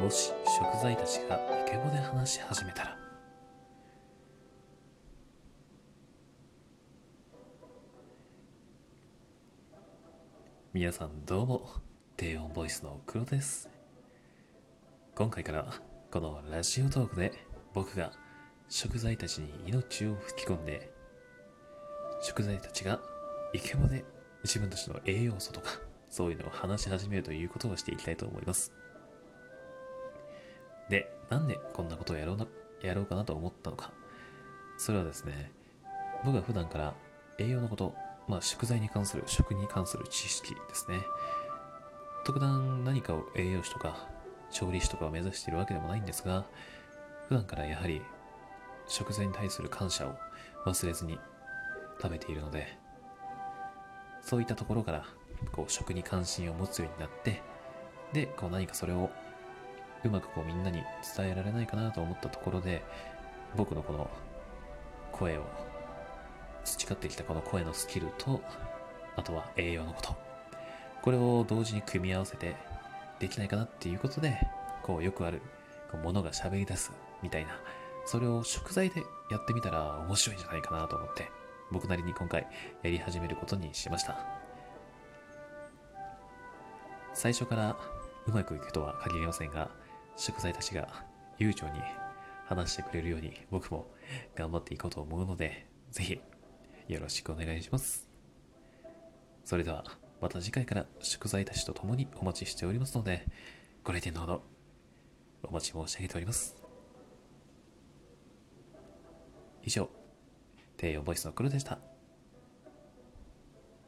もし食材たちがイケボで話し始めたら。皆さんどうも低音ボイスの黒です。今回からこのラジオトークで僕が食材たちに命を吹き込んで食材たちがイケボで自分たちの栄養素とかそういうのを話し始めるということをしていきたいと思います。でなんでこんなことをやろうなやろうかなと思ったのかそれはですね僕は普段から栄養のことまあ、食材に関する、食に関する知識ですね。特段何かを栄養士とか調理師とかを目指しているわけでもないんですが、普段からやはり食材に対する感謝を忘れずに食べているので、そういったところからこう食に関心を持つようになって、で、こう何かそれをうまくこうみんなに伝えられないかなと思ったところで、僕のこの声を培ってきたこの声のスキルと、あとは栄養のこと。これを同時に組み合わせてできないかなっていうことで、こうよくある、こう物が喋り出すみたいな、それを食材でやってみたら面白いんじゃないかなと思って、僕なりに今回やり始めることにしました。最初からうまくいくとは限りませんが、食材たちが悠長に話してくれるように僕も頑張っていこうと思うので、ぜひよろしくお願いします。それでは、また次回から食材たちと共にお待ちしておりますので、ご来店のほどお待ち申し上げております。以上、低音ボイスの黒でした。